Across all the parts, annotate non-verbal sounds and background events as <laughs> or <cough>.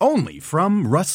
Only from Rust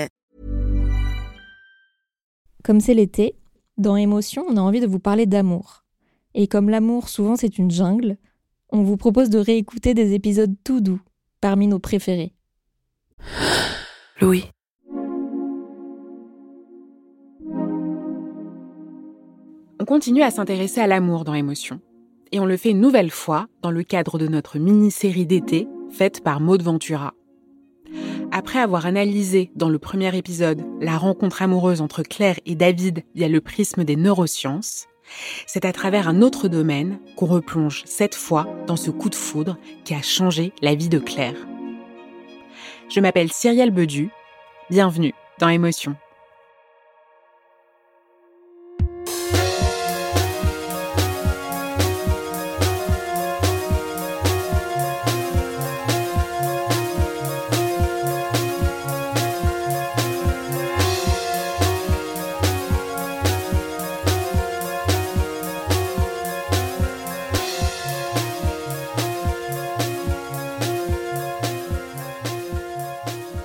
Comme c'est l'été, dans Émotion, on a envie de vous parler d'amour. Et comme l'amour souvent c'est une jungle, on vous propose de réécouter des épisodes tout doux, parmi nos préférés. <gasps> Louis. On continue à s'intéresser à l'amour dans Émotion. Et on le fait une nouvelle fois dans le cadre de notre mini-série d'été faite par Maud Ventura. Après avoir analysé dans le premier épisode la rencontre amoureuse entre Claire et David via le prisme des neurosciences, c'est à travers un autre domaine qu'on replonge cette fois dans ce coup de foudre qui a changé la vie de Claire. Je m'appelle Cyrielle Bedu. Bienvenue dans Émotion.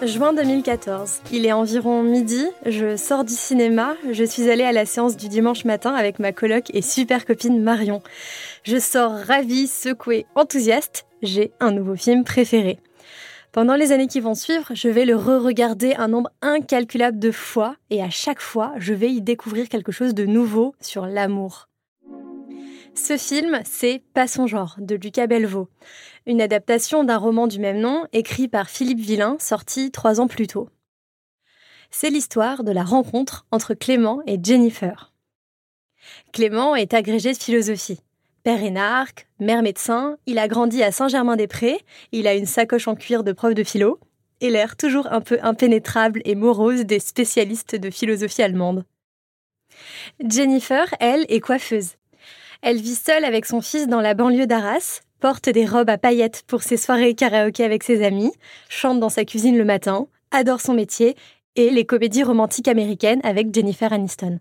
Juin 2014. Il est environ midi, je sors du cinéma, je suis allée à la séance du dimanche matin avec ma coloc et super copine Marion. Je sors ravie, secouée, enthousiaste, j'ai un nouveau film préféré. Pendant les années qui vont suivre, je vais le re-regarder un nombre incalculable de fois et à chaque fois, je vais y découvrir quelque chose de nouveau sur l'amour. Ce film, c'est Pas son genre de Lucas Belvaux, une adaptation d'un roman du même nom écrit par Philippe Villain, sorti trois ans plus tôt. C'est l'histoire de la rencontre entre Clément et Jennifer. Clément est agrégé de philosophie. Père énarque, mère médecin, il a grandi à Saint-Germain-des-Prés, il a une sacoche en cuir de prof de philo, et l'air toujours un peu impénétrable et morose des spécialistes de philosophie allemande. Jennifer, elle, est coiffeuse. Elle vit seule avec son fils dans la banlieue d'Arras, porte des robes à paillettes pour ses soirées karaoké avec ses amis, chante dans sa cuisine le matin, adore son métier et les comédies romantiques américaines avec Jennifer Aniston.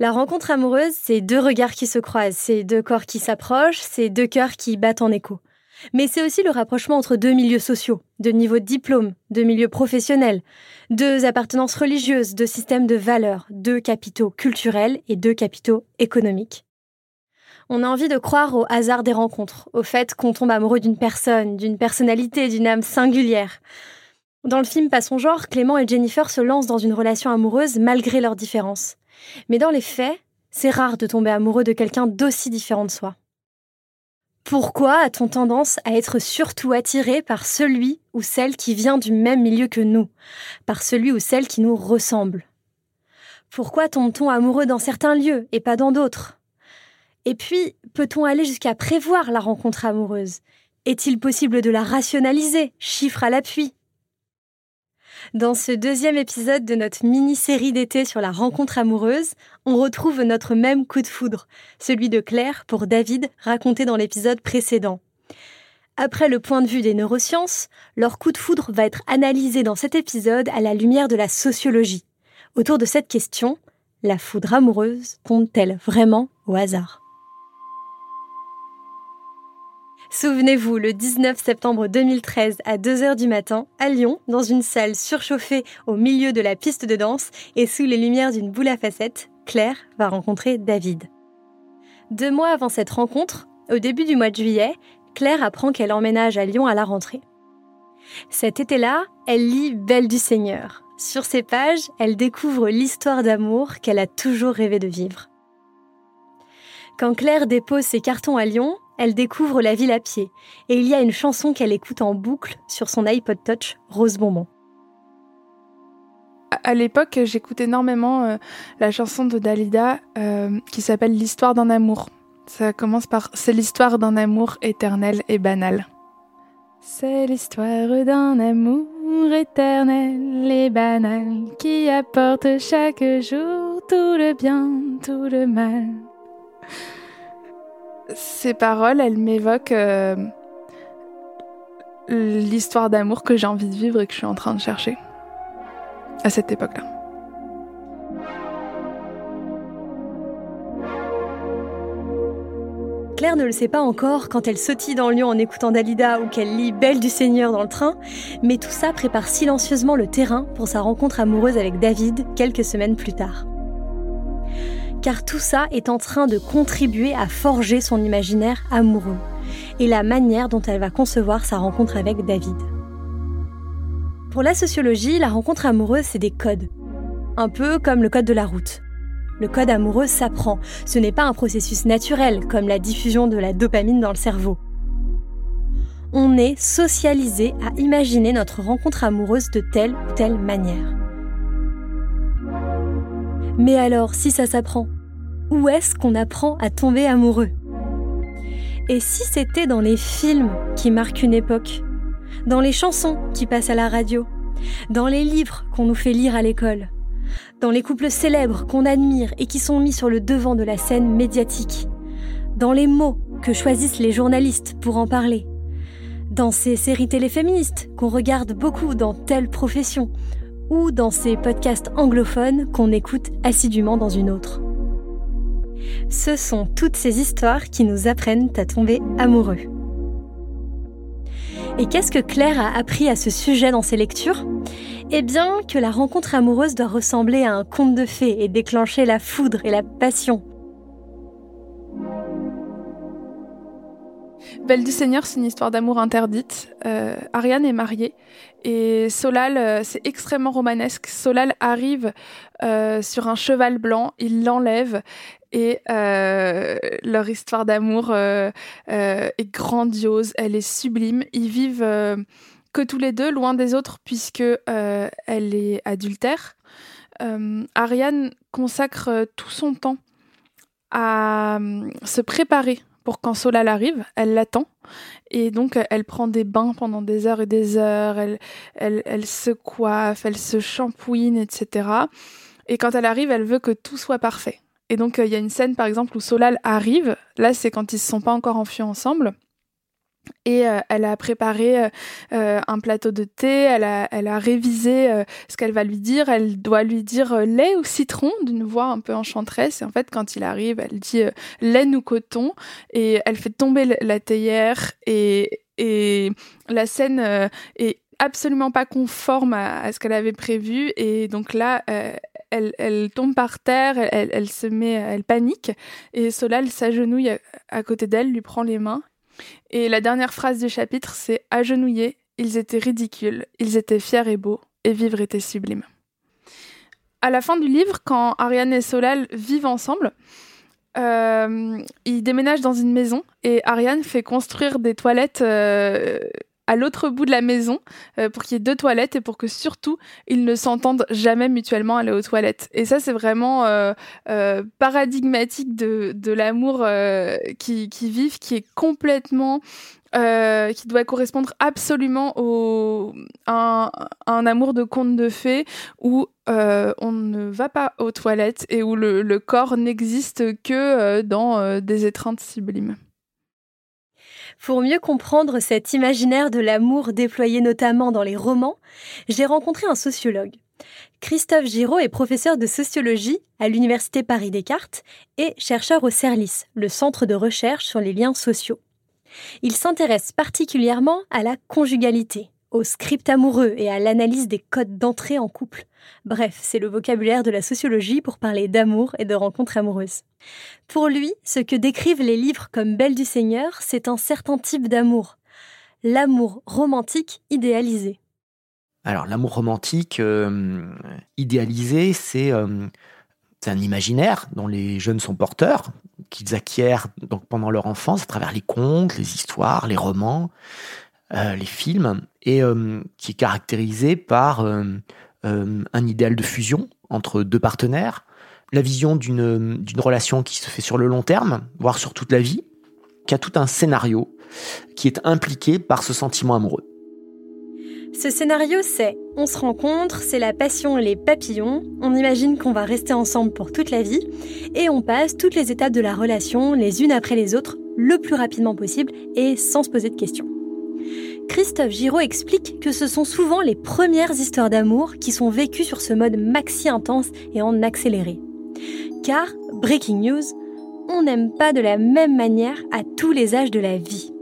La rencontre amoureuse, c'est deux regards qui se croisent, c'est deux corps qui s'approchent, c'est deux cœurs qui battent en écho. Mais c'est aussi le rapprochement entre deux milieux sociaux, de niveaux de diplôme, de milieux professionnels, deux appartenances religieuses, deux systèmes de valeurs, deux capitaux culturels et deux capitaux économiques. On a envie de croire au hasard des rencontres, au fait qu'on tombe amoureux d'une personne, d'une personnalité, d'une âme singulière. Dans le film Pas son genre, Clément et Jennifer se lancent dans une relation amoureuse malgré leurs différences. Mais dans les faits, c'est rare de tomber amoureux de quelqu'un d'aussi différent de soi. Pourquoi a-t-on tendance à être surtout attiré par celui ou celle qui vient du même milieu que nous, par celui ou celle qui nous ressemble? Pourquoi tombe-t-on amoureux dans certains lieux et pas dans d'autres? Et puis, peut-on aller jusqu'à prévoir la rencontre amoureuse? Est-il possible de la rationaliser, chiffre à l'appui? Dans ce deuxième épisode de notre mini-série d'été sur la rencontre amoureuse, on retrouve notre même coup de foudre, celui de Claire pour David raconté dans l'épisode précédent. Après le point de vue des neurosciences, leur coup de foudre va être analysé dans cet épisode à la lumière de la sociologie. Autour de cette question, la foudre amoureuse tombe-t-elle vraiment au hasard? Souvenez-vous, le 19 septembre 2013 à 2h du matin, à Lyon, dans une salle surchauffée au milieu de la piste de danse et sous les lumières d'une boule à facettes, Claire va rencontrer David. Deux mois avant cette rencontre, au début du mois de juillet, Claire apprend qu'elle emménage à Lyon à la rentrée. Cet été-là, elle lit Belle du Seigneur. Sur ces pages, elle découvre l'histoire d'amour qu'elle a toujours rêvé de vivre. Quand Claire dépose ses cartons à Lyon, elle découvre la ville à pied et il y a une chanson qu'elle écoute en boucle sur son iPod Touch Rose Bonbon. À l'époque, j'écoute énormément euh, la chanson de Dalida euh, qui s'appelle L'histoire d'un amour. Ça commence par C'est l'histoire d'un amour éternel et banal. C'est l'histoire d'un amour éternel et banal qui apporte chaque jour tout le bien, tout le mal. Ces paroles, elles m'évoquent euh, l'histoire d'amour que j'ai envie de vivre et que je suis en train de chercher à cette époque-là. Claire ne le sait pas encore quand elle sautille dans Lyon en écoutant Dalida ou qu'elle lit Belle du Seigneur dans le train, mais tout ça prépare silencieusement le terrain pour sa rencontre amoureuse avec David quelques semaines plus tard. Car tout ça est en train de contribuer à forger son imaginaire amoureux et la manière dont elle va concevoir sa rencontre avec David. Pour la sociologie, la rencontre amoureuse, c'est des codes. Un peu comme le code de la route. Le code amoureux s'apprend. Ce n'est pas un processus naturel comme la diffusion de la dopamine dans le cerveau. On est socialisé à imaginer notre rencontre amoureuse de telle ou telle manière. Mais alors, si ça s'apprend, où est-ce qu'on apprend à tomber amoureux? Et si c'était dans les films qui marquent une époque Dans les chansons qui passent à la radio Dans les livres qu'on nous fait lire à l'école dans les couples célèbres qu'on admire et qui sont mis sur le devant de la scène médiatique, dans les mots que choisissent les journalistes pour en parler, dans ces séries téléféministes qu'on regarde beaucoup dans telle profession, ou dans ces podcasts anglophones qu'on écoute assidûment dans une autre. Ce sont toutes ces histoires qui nous apprennent à tomber amoureux. Et qu'est-ce que Claire a appris à ce sujet dans ses lectures? Eh bien que la rencontre amoureuse doit ressembler à un conte de fées et déclencher la foudre et la passion. Belle du Seigneur, c'est une histoire d'amour interdite. Euh, Ariane est mariée et Solal, euh, c'est extrêmement romanesque. Solal arrive euh, sur un cheval blanc, il l'enlève et leur histoire d'amour est grandiose, elle est sublime. Ils vivent que tous les deux, loin des autres, puisque elle est adultère. Ariane consacre tout son temps à se préparer pour quand Solal arrive, elle l'attend. Et donc, elle prend des bains pendant des heures et des heures, elle, elle, elle se coiffe, elle se shampouine, etc. Et quand elle arrive, elle veut que tout soit parfait. Et donc, euh, il y a une scène, par exemple, où Solal arrive. Là, c'est quand ils se sont pas encore enfuis ensemble. Et euh, elle a préparé euh, un plateau de thé, elle a, elle a révisé ce qu'elle va lui dire. Elle doit lui dire lait ou citron d'une voix un peu enchanteresse. Et en fait, quand il arrive, elle dit laine ou coton. Et elle fait tomber la théière. Et, et la scène est absolument pas conforme à, ce qu'elle avait prévu. Et donc là, elle, tombe par terre, elle, se met, elle panique, et Solal s'agenouille à, côté d'elle, lui prend les mains. Et la dernière phrase du chapitre, c'est Agenouillés, ils étaient ridicules, ils étaient fiers et beaux, et vivre était sublime. À la fin du livre, quand Ariane et Solal vivent ensemble, euh, ils déménagent dans une maison et Ariane fait construire des toilettes euh, à l'autre bout de la maison euh, pour qu'il y ait deux toilettes et pour que surtout ils ne s'entendent jamais mutuellement aller aux toilettes. Et ça c'est vraiment euh, euh, paradigmatique de, l'amour qui, qui qui est complètement qui doit correspondre absolument au, à un, amour de conte de fées où on ne va pas aux toilettes et où le corps n'existe que dans des étreintes sublimes. Pour mieux comprendre cet imaginaire de l'amour déployé notamment dans les romans, j'ai rencontré un sociologue. Christophe Giraud est professeur de sociologie à l'Université Paris-Descartes et chercheur au CERLIS, le centre de recherche sur les liens sociaux. Il s'intéresse particulièrement à la conjugalité, au script amoureux et à l'analyse des codes d'entrée en couple. Bref, c'est le vocabulaire de la sociologie pour parler d'amour et de rencontres amoureuses. Pour lui, ce que décrivent les livres comme Belle du Seigneur, c'est un certain type d'amour. l'amour romantique idéalisé. Alors l'amour romantique euh, idéalisé, c'est euh, un imaginaire dont les jeunes sont porteurs, qu'ils acquièrent donc pendant leur enfance à travers les contes, les histoires, les romans, euh, les films, et qui est caractérisé par un idéal de fusion entre deux partenaires, la vision d'une relation qui se fait sur le long terme, voire sur toute la vie, qui a tout un scénario qui est impliqué par ce sentiment amoureux. Ce scénario, c'est on se rencontre, c'est la passion, les papillons, on imagine qu'on va rester ensemble pour toute la vie, et on passe toutes les étapes de la relation, les unes après les autres, le plus rapidement possible et sans se poser de questions. Christophe Giraud explique que ce sont souvent les premières histoires d'amour qui sont vécues sur ce mode maxi intense et en accéléré. Car, breaking news, on n'aime pas de la même manière à tous les âges de la vie.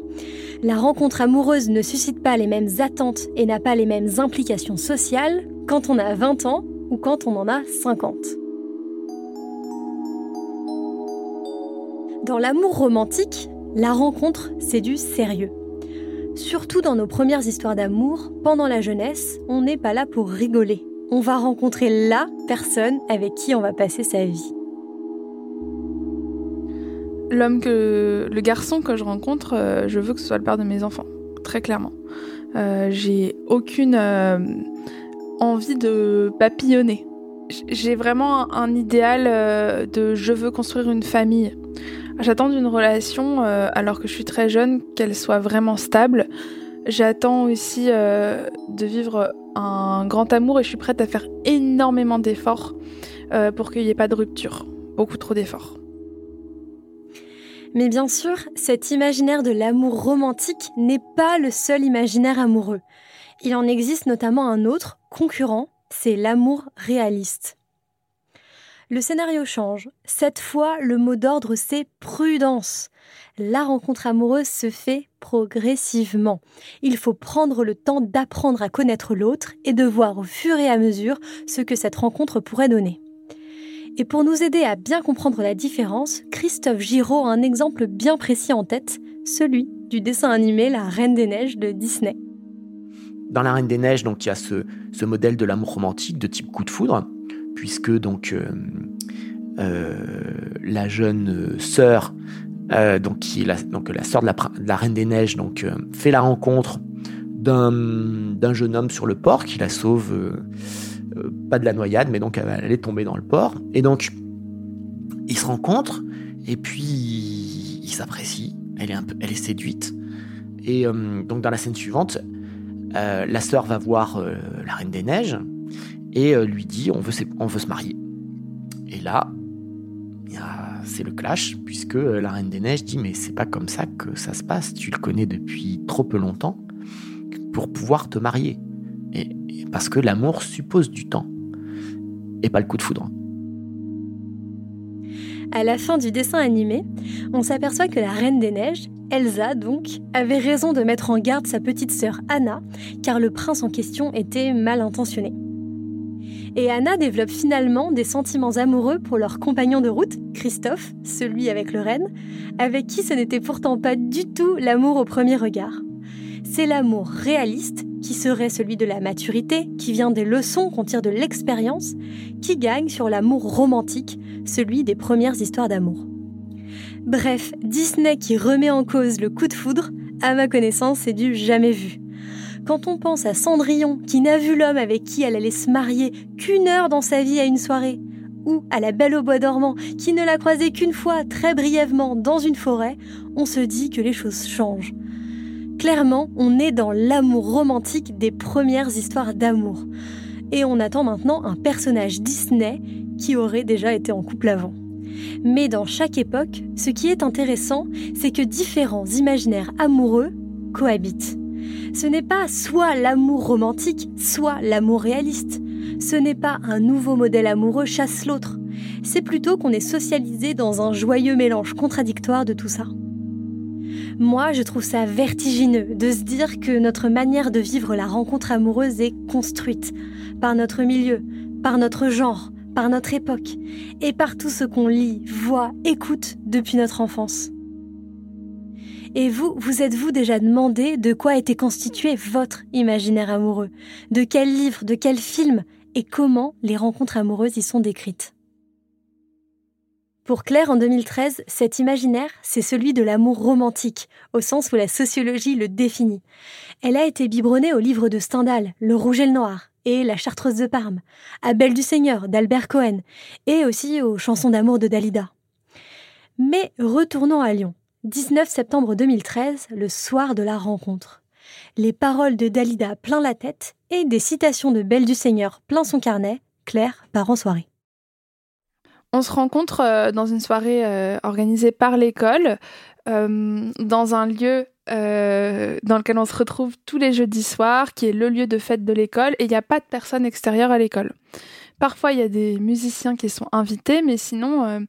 La rencontre amoureuse ne suscite pas les mêmes attentes et n'a pas les mêmes implications sociales quand on a 20 ans ou quand on en a 50. Dans l'amour romantique, la rencontre, c'est du sérieux. Surtout dans nos premières histoires d'amour, pendant la jeunesse, on n'est pas là pour rigoler. On va rencontrer la personne avec qui on va passer sa vie l'homme que le garçon que je rencontre, euh, je veux que ce soit le père de mes enfants, très clairement. Euh, j'ai aucune euh, envie de papillonner. J'ai vraiment un, idéal de je veux construire une famille. J'attends d'une relation, alors que je suis très jeune, qu'elle soit vraiment stable. J'attends aussi de vivre un grand amour et je suis prête à faire énormément d'efforts pour qu'il n'y ait pas de rupture. Beaucoup trop d'efforts. Mais bien sûr, cet imaginaire de l'amour romantique n'est pas le seul imaginaire amoureux. Il en existe notamment un autre, concurrent, c'est l'amour réaliste. Le scénario change. Cette fois, le mot d'ordre, c'est prudence. La rencontre amoureuse se fait progressivement. Il faut prendre le temps d'apprendre à connaître l'autre et de voir au fur et à mesure ce que cette rencontre pourrait donner. Et pour nous aider à bien comprendre la différence, Christophe Giraud a un exemple bien précis en tête, celui du dessin animé La Reine des Neiges de Disney. Dans La Reine des Neiges, donc il y a ce, modèle de l'amour romantique de type coup de foudre, puisque donc euh, euh, la jeune sœur, euh, donc qui la, donc la sœur de la, Reine des Neiges, donc fait la rencontre d'un jeune homme sur le port qui la sauve pas de la noyade, mais donc elle, est tombée dans le port. Et donc, ils se rencontrent, et puis ils s'apprécient. Elle est, un peu, elle est séduite. Et donc, dans la scène suivante, la sœur va voir la Reine des Neiges et lui dit on veut, se marier. Et là, c'est le clash, puisque la Reine des Neiges dit mais c'est pas comme ça que ça se passe, tu le connais depuis trop peu longtemps pour pouvoir te marier. Et parce que l'amour suppose du temps et pas le coup de foudre. À la fin du dessin animé, on s'aperçoit que la Reine des Neiges, Elsa donc, avait raison de mettre en garde sa petite sœur Anna, car le prince en question était mal intentionné. Et Anna développe finalement des sentiments amoureux pour leur compagnon de route, Christophe, celui avec le avec qui ce n'était pourtant pas du tout l'amour au premier regard. C'est l'amour réaliste qui serait celui de la maturité, qui vient des leçons qu'on tire de l'expérience, qui gagne sur l'amour romantique, celui des premières histoires d'amour. Bref, Disney qui remet en cause le coup de foudre, à ma connaissance, c'est du jamais vu. Quand on pense à Cendrillon, qui n'a vu l'homme avec qui elle allait se marier qu'une heure dans sa vie à une soirée, ou à la Belle au Bois dormant, qui ne l'a croisée qu'une fois, très brièvement, dans une forêt, on se dit que les choses changent. Clairement, on est dans l'amour romantique des premières histoires d'amour. Et on attend maintenant un personnage Disney qui aurait déjà été en couple avant. Mais dans chaque époque, ce qui est intéressant, c'est que différents imaginaires amoureux cohabitent. Ce n'est pas soit l'amour romantique, soit l'amour réaliste. Ce n'est pas un nouveau modèle amoureux chasse l'autre. C'est plutôt qu'on est socialisé dans un joyeux mélange contradictoire de tout ça. Moi, je trouve ça vertigineux de se dire que notre manière de vivre la rencontre amoureuse est construite par notre milieu, par notre genre, par notre époque et par tout ce qu'on lit, voit, écoute depuis notre enfance. Et vous, vous êtes-vous déjà demandé de quoi était constitué votre imaginaire amoureux? De quel livre, de quel film et comment les rencontres amoureuses y sont décrites? Pour Claire, en 2013, cet imaginaire, c'est celui de l'amour romantique, au sens où la sociologie le définit. Elle a été biberonnée au livre de Stendhal, Le Rouge et le Noir, et La Chartreuse de Parme, à Belle du Seigneur, d'Albert Cohen, et aussi aux chansons d'amour de Dalida. Mais retournons à Lyon. 19 septembre 2013, le soir de la rencontre. Les paroles de Dalida plein la tête et des citations de Belle du Seigneur plein son carnet, Claire part en soirée. On se rencontre euh, dans une soirée euh, organisée par l'école, euh, dans un lieu dans lequel on se retrouve tous les jeudis soirs, qui est le lieu de fête de l'école, et il n'y a pas de personnes extérieures à l'école. Parfois, il y a des musiciens qui sont invités, mais sinon,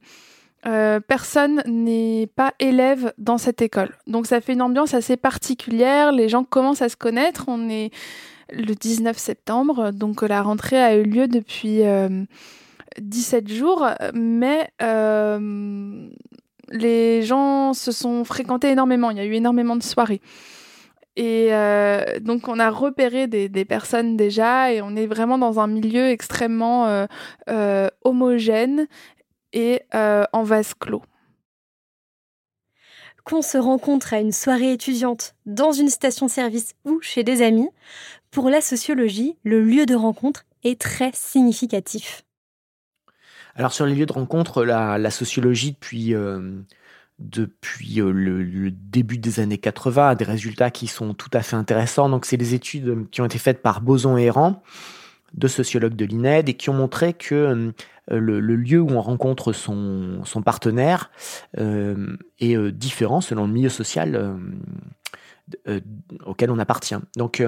personne n'est pas élève dans cette école. Donc ça fait une ambiance assez particulière, les gens commencent à se connaître, on est le 19 septembre, donc la rentrée a eu lieu depuis 17 jours, mais euh, les gens se sont fréquentés énormément. Il y a eu énormément de soirées. Et euh, donc, on a repéré des, personnes déjà, et on est vraiment dans un milieu extrêmement euh, homogène et en vase clos. Qu'on se rencontre à une soirée étudiante, dans une station-service ou chez des amis, pour la sociologie, le lieu de rencontre est très significatif. Alors sur les lieux de rencontre, la, sociologie depuis, euh, depuis euh, le, début des années 80 a des résultats qui sont tout à fait intéressants. Donc c'est des études qui ont été faites par Boson et Errand, deux sociologues de l'INED, et qui ont montré que euh, le, lieu où on rencontre son, partenaire est différent selon le milieu social. auquel on appartient. Donc,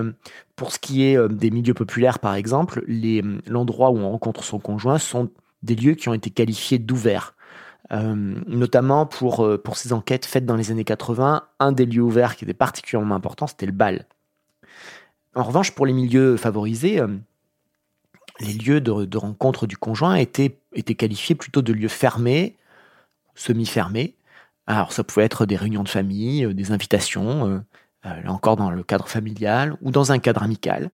pour ce qui est des milieux populaires, par exemple, l'endroit où on rencontre son conjoint sont des lieux qui ont été qualifiés d'ouverts. Euh, notamment pour, euh, pour ces enquêtes faites dans les années 80, un des lieux ouverts qui était particulièrement important, c'était le bal. En revanche, pour les milieux favorisés, euh, les lieux de, rencontre du conjoint étaient, qualifiés plutôt de lieux fermés, semi-fermés. Alors ça pouvait être des réunions de famille, des invitations, là encore dans le cadre familial ou dans un cadre amical.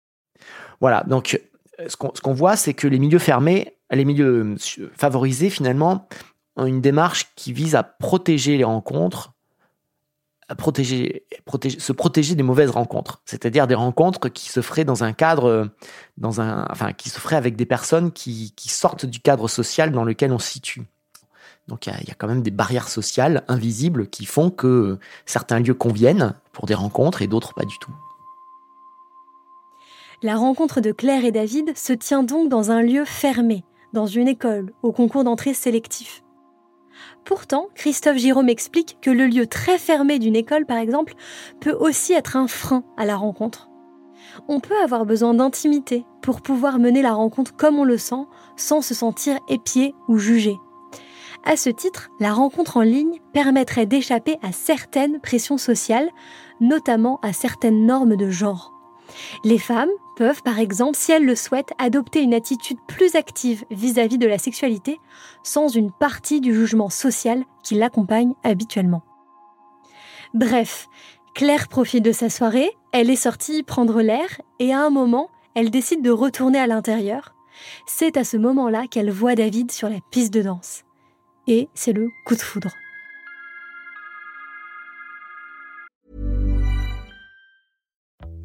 Voilà, donc ce qu'on voit, c'est que les milieux fermés les milieux euh, favorisés, finalement, ont une démarche qui vise à protéger les rencontres, protéger, se protéger des mauvaises rencontres. C'est-à-dire des rencontres qui se feraient dans un cadre, euh, dans un, enfin, qui se feraient avec des personnes qui, sortent du cadre social dans lequel on se situe. Donc il y, a quand même des barrières sociales invisibles qui font que certains lieux conviennent pour des rencontres et d'autres pas du tout. La rencontre de Claire et David se tient donc dans un lieu fermé, dans une école, au concours d'entrée sélectif. Pourtant, Christophe Giraud explique que le lieu très fermé d'une école, par exemple, peut aussi être un frein à la rencontre. On peut avoir besoin d'intimité pour pouvoir mener la rencontre comme on le sent, sans se sentir épié ou jugé. À ce titre, la rencontre en ligne permettrait d'échapper à certaines pressions sociales, notamment à certaines normes de genre. Les femmes peuvent, par exemple, si elles le souhaitent, adopter une attitude plus active vis-à-vis de la sexualité, sans une partie du jugement social qui l'accompagne habituellement. Bref, Claire profite de sa soirée, elle est sortie prendre l'air, et à un moment, elle décide de retourner à l'intérieur. C'est à ce moment-là qu'elle voit David sur la piste de danse. Et c'est le coup de foudre.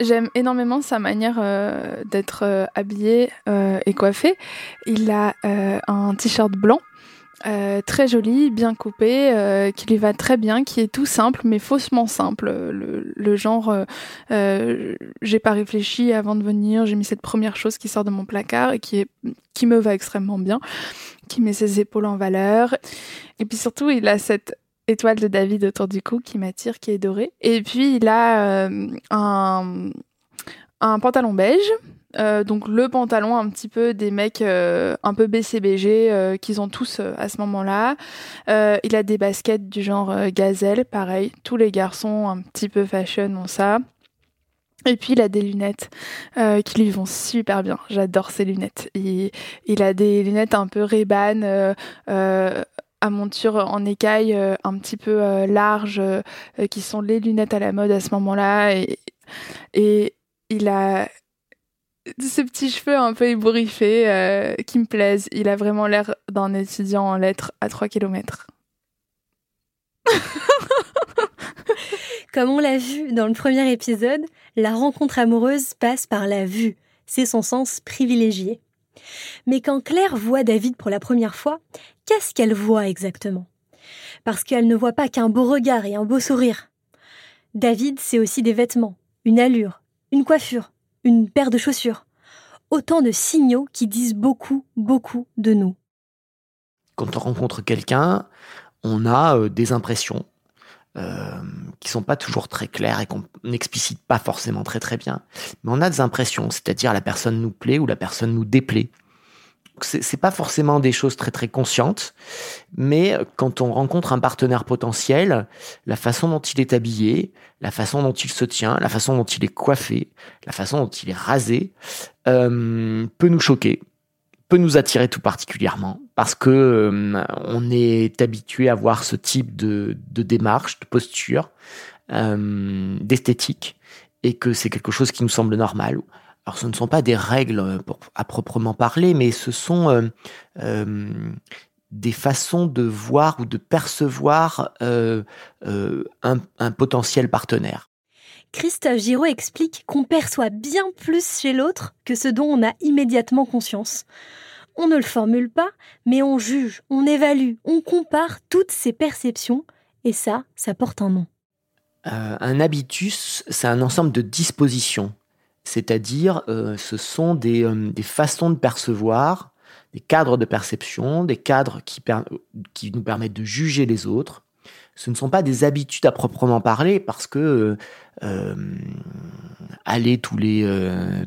J'aime énormément sa manière euh, d'être euh, habillé euh, et coiffé. Il a un t-shirt blanc Euh, très joli, bien coupé, euh, qui lui va très bien, qui est tout simple mais faussement simple. Le, genre, euh, j'ai pas réfléchi avant de venir, j'ai mis cette première chose qui sort de mon placard et qui est qui me va extrêmement bien, qui met ses épaules en valeur. Et puis surtout, il a cette étoile de David autour du cou qui m'attire, qui est dorée. Et puis il a un un pantalon beige euh, donc le pantalon un petit peu des mecs euh, un peu BCBG euh, qu'ils ont tous à ce moment-là. il a des baskets du genre gazelle, pareil. Tous les garçons un petit peu fashion ont ça. Et puis il a des lunettes qui lui vont super bien. J'adore ces lunettes. Il, il, a des lunettes un peu Ray-Ban à monture en écaille un petit peu large, qui sont les lunettes à la mode à ce moment-là. Et, il a ces petits cheveux un peu ébouriffés euh, qui me plaisent. Il a vraiment l'air d'un étudiant en lettres à 3 km. <laughs> Comme on l'a vu dans le premier épisode, la rencontre amoureuse passe par la vue. C'est son sens privilégié. Mais quand Claire voit David pour la première fois, qu'est-ce qu'elle voit exactement? Parce qu'elle ne voit pas qu'un beau regard et un beau sourire. David, c'est aussi des vêtements, une allure, une coiffure, une paire de chaussures. Autant de signaux qui disent beaucoup, beaucoup de nous. Quand on rencontre quelqu'un, on a euh, des impressions euh, qui sont pas toujours très claires et qu'on n'explicite pas forcément très très bien. Mais on a des impressions, c'est-à-dire la personne nous plaît ou la personne nous déplaît c'est pas forcément des choses très très conscientes, mais quand on rencontre un partenaire potentiel, la façon dont il est habillé, la façon dont il se tient, la façon dont il est coiffé, la façon dont il est rasé, euh, peut nous choquer, peut nous attirer tout particulièrement, parce que euh, on est habitué à voir ce type de, démarche, de posture, euh, d'esthétique, et que c'est quelque chose qui nous semble normal alors ce ne sont pas des règles euh, à proprement parler, mais ce sont euh, des façons de voir ou de percevoir un, potentiel partenaire. Christophe Giraud explique qu'on perçoit bien plus chez l'autre que ce dont on a immédiatement conscience. On ne le formule pas, mais on juge, on évalue, on compare toutes ces perceptions, et ça, ça porte un nom. un habitus, c'est un ensemble de dispositions c'est-à-dire euh, ce sont euh, des, façons de percevoir, des cadres de perception, des cadres qui, nous permettent de juger les autres. Ce ne sont pas des habitudes à proprement parler parce que euh, aller tous les,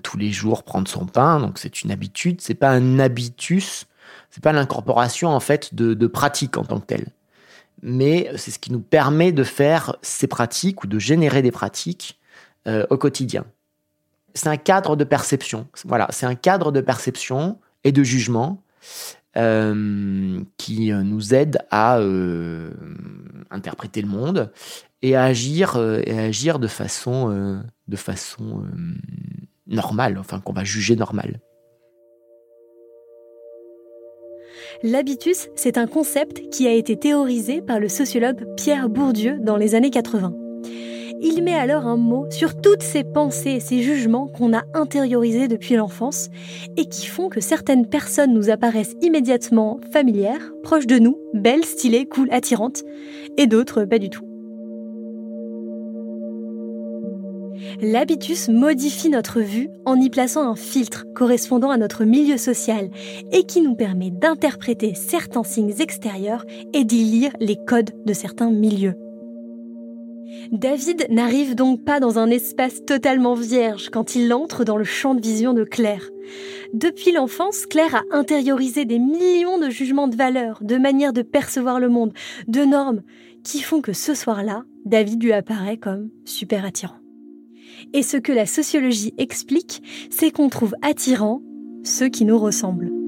tous les jours prendre son pain, donc c'est une habitude, c'est pas un habitus, c'est pas l'incorporation en fait de, de pratiques en tant que telle. Mais c'est ce qui nous permet de faire ces pratiques ou de générer des pratiques au quotidien c'est un cadre de perception. Voilà, c'est un cadre de perception et de jugement euh, qui euh, nous aide à euh, interpréter le monde et à agir agir de façon de façon normale, enfin qu'on va juger normale. L'habitus, c'est un concept qui a été théorisé par le sociologue Pierre Bourdieu dans les années 80. Il met alors un mot sur toutes ces pensées et ces jugements qu'on a intériorisés depuis l'enfance et qui font que certaines personnes nous apparaissent immédiatement familières, proches de nous, belles, stylées, cool, attirantes, et d'autres pas du tout. L'habitus modifie notre vue en y plaçant un filtre correspondant à notre milieu social et qui nous permet d'interpréter certains signes extérieurs et d'y lire les codes de certains milieux. David n'arrive donc pas dans un espace totalement vierge quand il entre dans le champ de vision de Claire. Depuis l'enfance, Claire a intériorisé des millions de jugements de valeur, de manières de percevoir le monde, de normes, qui font que ce soir-là, David lui apparaît comme super attirant. Et ce que la sociologie explique, c'est qu'on trouve attirant ceux qui nous ressemblent.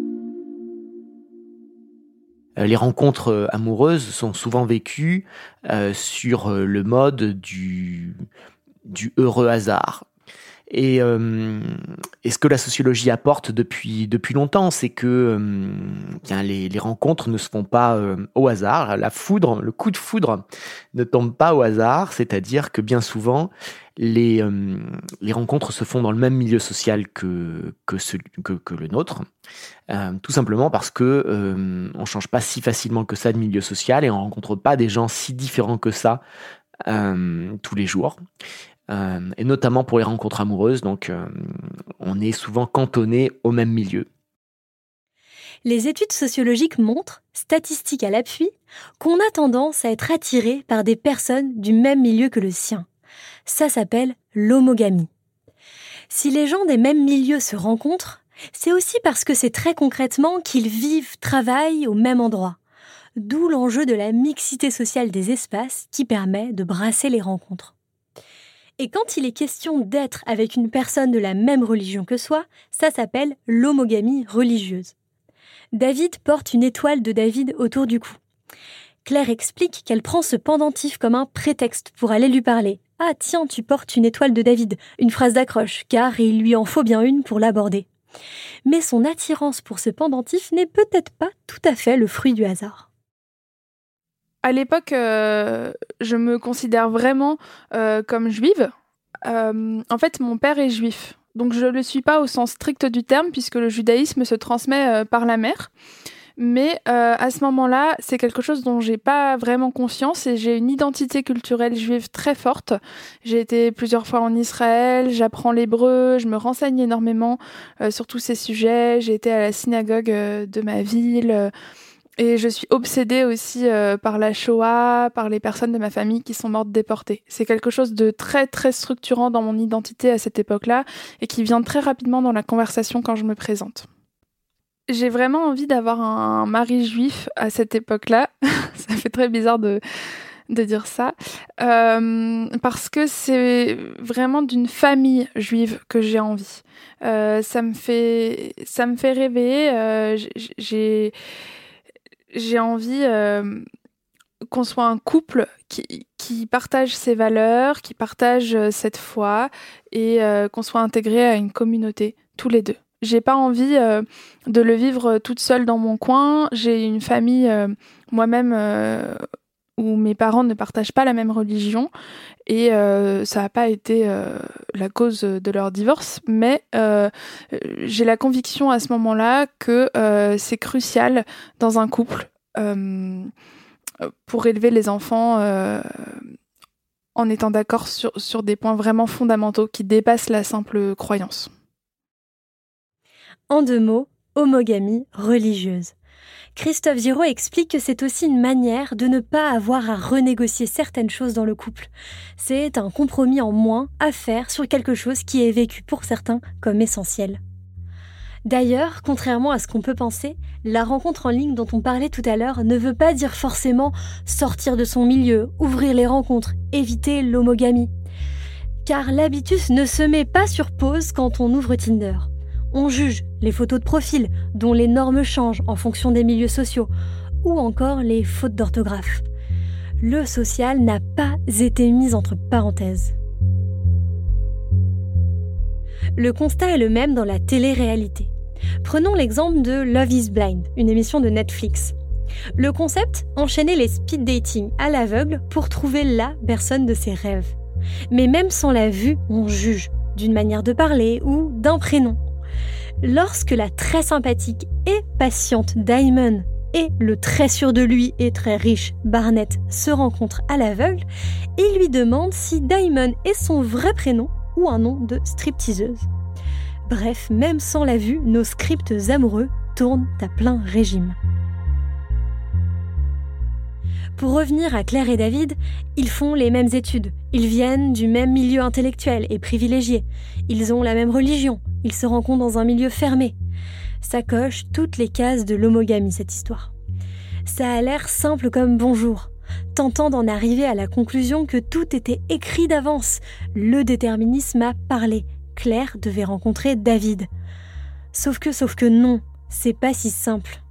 Euh, les rencontres euh, amoureuses sont souvent vécues euh, sur le mode du, du heureux hasard. Et, ce que la sociologie apporte depuis, depuis longtemps, c'est que les, les, rencontres ne se font pas au hasard. La foudre, le coup de foudre ne tombe pas au hasard, c'est-à-dire que bien souvent, les, euh, les rencontres se font dans le même milieu social que, que, le nôtre, euh, tout simplement parce que euh, on change pas si facilement que ça de milieu social et on rencontre pas des gens si différents que ça tous les jours. Et notamment pour les rencontres amoureuses, donc on est souvent cantonné au même milieu. Les études sociologiques montrent, statistiques à l'appui, qu'on a tendance à être attiré par des personnes du même milieu que le sien. Ça s'appelle l'homogamie. Si les gens des mêmes milieux se rencontrent, c'est aussi parce que c'est très concrètement qu'ils vivent, travaillent au même endroit. D'où l'enjeu de la mixité sociale des espaces qui permet de brasser les rencontres. Et quand il est question d'être avec une personne de la même religion que soi, ça s'appelle l'homogamie religieuse. David porte une étoile de David autour du cou. Claire explique qu'elle prend ce pendentif comme un prétexte pour aller lui parler, ah tiens, tu portes une étoile de David, une phrase d'accroche, car il lui en faut bien une pour l'aborder. Mais son attirance pour ce pendentif n'est peut-être pas tout à fait le fruit du hasard. À l'époque, euh, je me considère vraiment euh, comme juive. Euh, en fait, mon père est juif. Donc je ne le suis pas au sens strict du terme, puisque le judaïsme se transmet par la mère. Mais à ce moment-là, c'est quelque chose dont j'ai pas vraiment conscience et j'ai une identité culturelle juive très forte. J'ai été plusieurs fois en Israël, j'apprends l'hébreu, je me renseigne énormément sur tous ces sujets. J'ai été à la synagogue de ma ville. Et je suis obsédée aussi par la Shoah, par les personnes de ma famille qui sont mortes déportées. C'est quelque chose de très très structurant dans mon identité à cette époque-là et qui vient très rapidement dans la conversation quand je me présente j'ai vraiment envie d'avoir un mari juif à cette époque-là. <laughs> ça fait très bizarre de, de dire ça. Euh, parce que c'est vraiment d'une famille juive que j'ai envie. Euh, ça, me fait, ça me fait rêver. Euh, j'ai, j'ai envie qu'on soit un couple qui, partage ses valeurs, qui partage cette foi et qu'on soit intégré à une communauté, tous les deux. J'ai pas envie euh, de le vivre toute seule dans mon coin. J'ai une famille euh, moi-même euh, où mes parents ne partagent pas la même religion et ça n'a pas été la cause de leur divorce, mais j'ai la conviction à ce moment-là que c'est crucial dans un couple pour élever les enfants en étant d'accord sur, sur des points vraiment fondamentaux qui dépassent la simple croyance. En deux mots, homogamie religieuse. Christophe Giraud explique que c'est aussi une manière de ne pas avoir à renégocier certaines choses dans le couple. C'est un compromis en moins à faire sur quelque chose qui est vécu pour certains comme essentiel. D'ailleurs, contrairement à ce qu'on peut penser, la rencontre en ligne dont on parlait tout à l'heure ne veut pas dire forcément sortir de son milieu, ouvrir les rencontres, éviter l'homogamie. Car l'habitus ne se met pas sur pause quand on ouvre Tinder. On juge les photos de profil dont les normes changent en fonction des milieux sociaux, ou encore les fautes d'orthographe. Le social n'a pas été mis entre parenthèses. Le constat est le même dans la télé-réalité. Prenons l'exemple de Love is Blind, une émission de Netflix. Le concept, enchaîner les speed dating à l'aveugle pour trouver la personne de ses rêves. Mais même sans la vue, on juge d'une manière de parler ou d'un prénom. Lorsque la très sympathique et patiente Diamond et le très sûr de lui et très riche Barnett se rencontrent à l'aveugle, il lui demande si Diamond est son vrai prénom ou un nom de stripteaseuse. Bref, même sans la vue, nos scripts amoureux tournent à plein régime. Pour revenir à Claire et David, ils font les mêmes études, ils viennent du même milieu intellectuel et privilégié, ils ont la même religion, ils se rencontrent dans un milieu fermé. Ça coche toutes les cases de l'homogamie, cette histoire. Ça a l'air simple comme bonjour, tentant d'en arriver à la conclusion que tout était écrit d'avance. Le déterminisme a parlé. Claire devait rencontrer David. Sauf que, sauf que non, c'est pas si simple.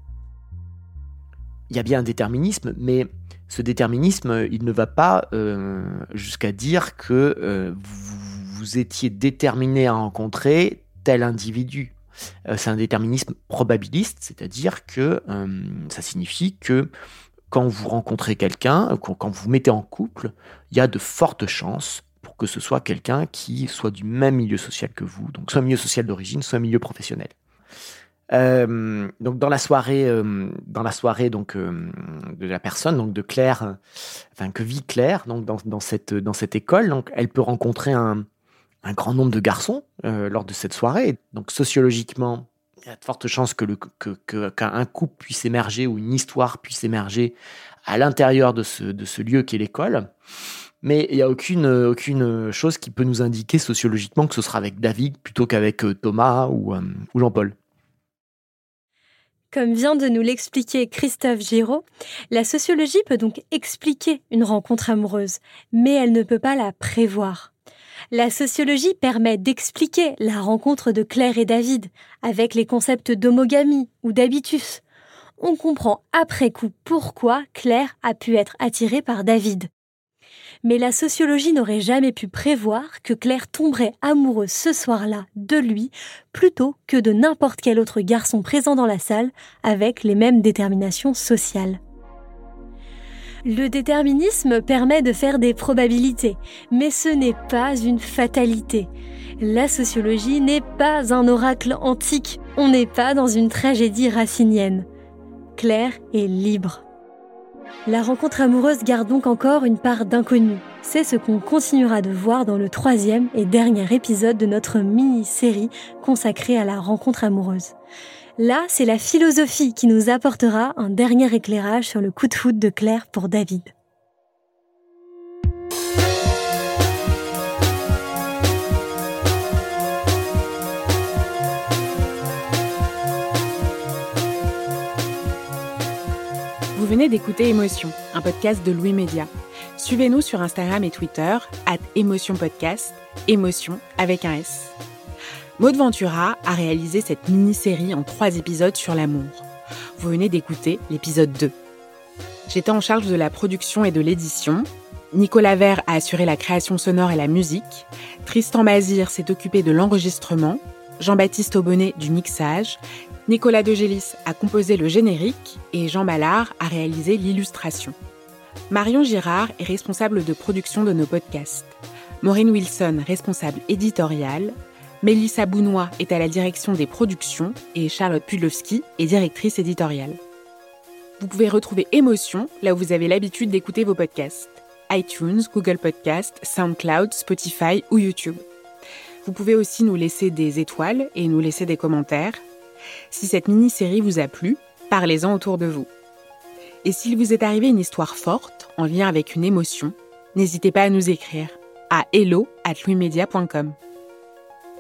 Il y a bien un déterminisme, mais ce déterminisme, il ne va pas euh, jusqu'à dire que euh, vous étiez déterminé à rencontrer tel individu. Euh, c'est un déterminisme probabiliste, c'est-à-dire que euh, ça signifie que quand vous rencontrez quelqu'un, quand vous vous mettez en couple, il y a de fortes chances pour que ce soit quelqu'un qui soit du même milieu social que vous, donc soit milieu social d'origine, soit milieu professionnel. Euh, donc dans la soirée, dans la soirée donc de la personne, donc de Claire, enfin que vit Claire, donc dans, dans cette dans cette école, donc elle peut rencontrer un, un grand nombre de garçons euh, lors de cette soirée. Donc sociologiquement, il y a de fortes chances que, qu'un couple puisse émerger ou une histoire puisse émerger à l'intérieur de ce, de ce lieu qu'est l'école. Mais il n'y a aucune, aucune chose qui peut nous indiquer sociologiquement que ce sera avec David plutôt qu'avec euh, Thomas ou, euh, ou Jean-Paul. Comme vient de nous l'expliquer Christophe Giraud, la sociologie peut donc expliquer une rencontre amoureuse, mais elle ne peut pas la prévoir. La sociologie permet d'expliquer la rencontre de Claire et David avec les concepts d'homogamie ou d'habitus. On comprend après coup pourquoi Claire a pu être attirée par David. Mais la sociologie n'aurait jamais pu prévoir que Claire tomberait amoureuse ce soir-là de lui plutôt que de n'importe quel autre garçon présent dans la salle avec les mêmes déterminations sociales. Le déterminisme permet de faire des probabilités, mais ce n'est pas une fatalité. La sociologie n'est pas un oracle antique, on n'est pas dans une tragédie racinienne. Claire est libre. La rencontre amoureuse garde donc encore une part d'inconnu. C'est ce qu'on continuera de voir dans le troisième et dernier épisode de notre mini-série consacrée à la rencontre amoureuse. Là, c'est la philosophie qui nous apportera un dernier éclairage sur le coup de foot de Claire pour David. Vous venez d'écouter Émotion, un podcast de Louis Média. Suivez-nous sur Instagram et Twitter, at Émotion Podcast, Émotion avec un S. Maud Ventura a réalisé cette mini-série en trois épisodes sur l'amour. Vous venez d'écouter l'épisode 2. J'étais en charge de la production et de l'édition. Nicolas Vert a assuré la création sonore et la musique. Tristan Bazir s'est occupé de l'enregistrement. Jean-Baptiste Aubonnet du mixage. Nicolas Degélis a composé le générique et Jean Ballard a réalisé l'illustration. Marion Girard est responsable de production de nos podcasts. Maureen Wilson, responsable éditoriale. Mélissa Bounois est à la direction des productions et Charlotte Pudlowski est directrice éditoriale. Vous pouvez retrouver Émotion là où vous avez l'habitude d'écouter vos podcasts iTunes, Google Podcast, SoundCloud, Spotify ou YouTube. Vous pouvez aussi nous laisser des étoiles et nous laisser des commentaires. Si cette mini-série vous a plu, parlez-en autour de vous. Et s'il vous est arrivé une histoire forte en lien avec une émotion, n'hésitez pas à nous écrire à hello@louismedia.com.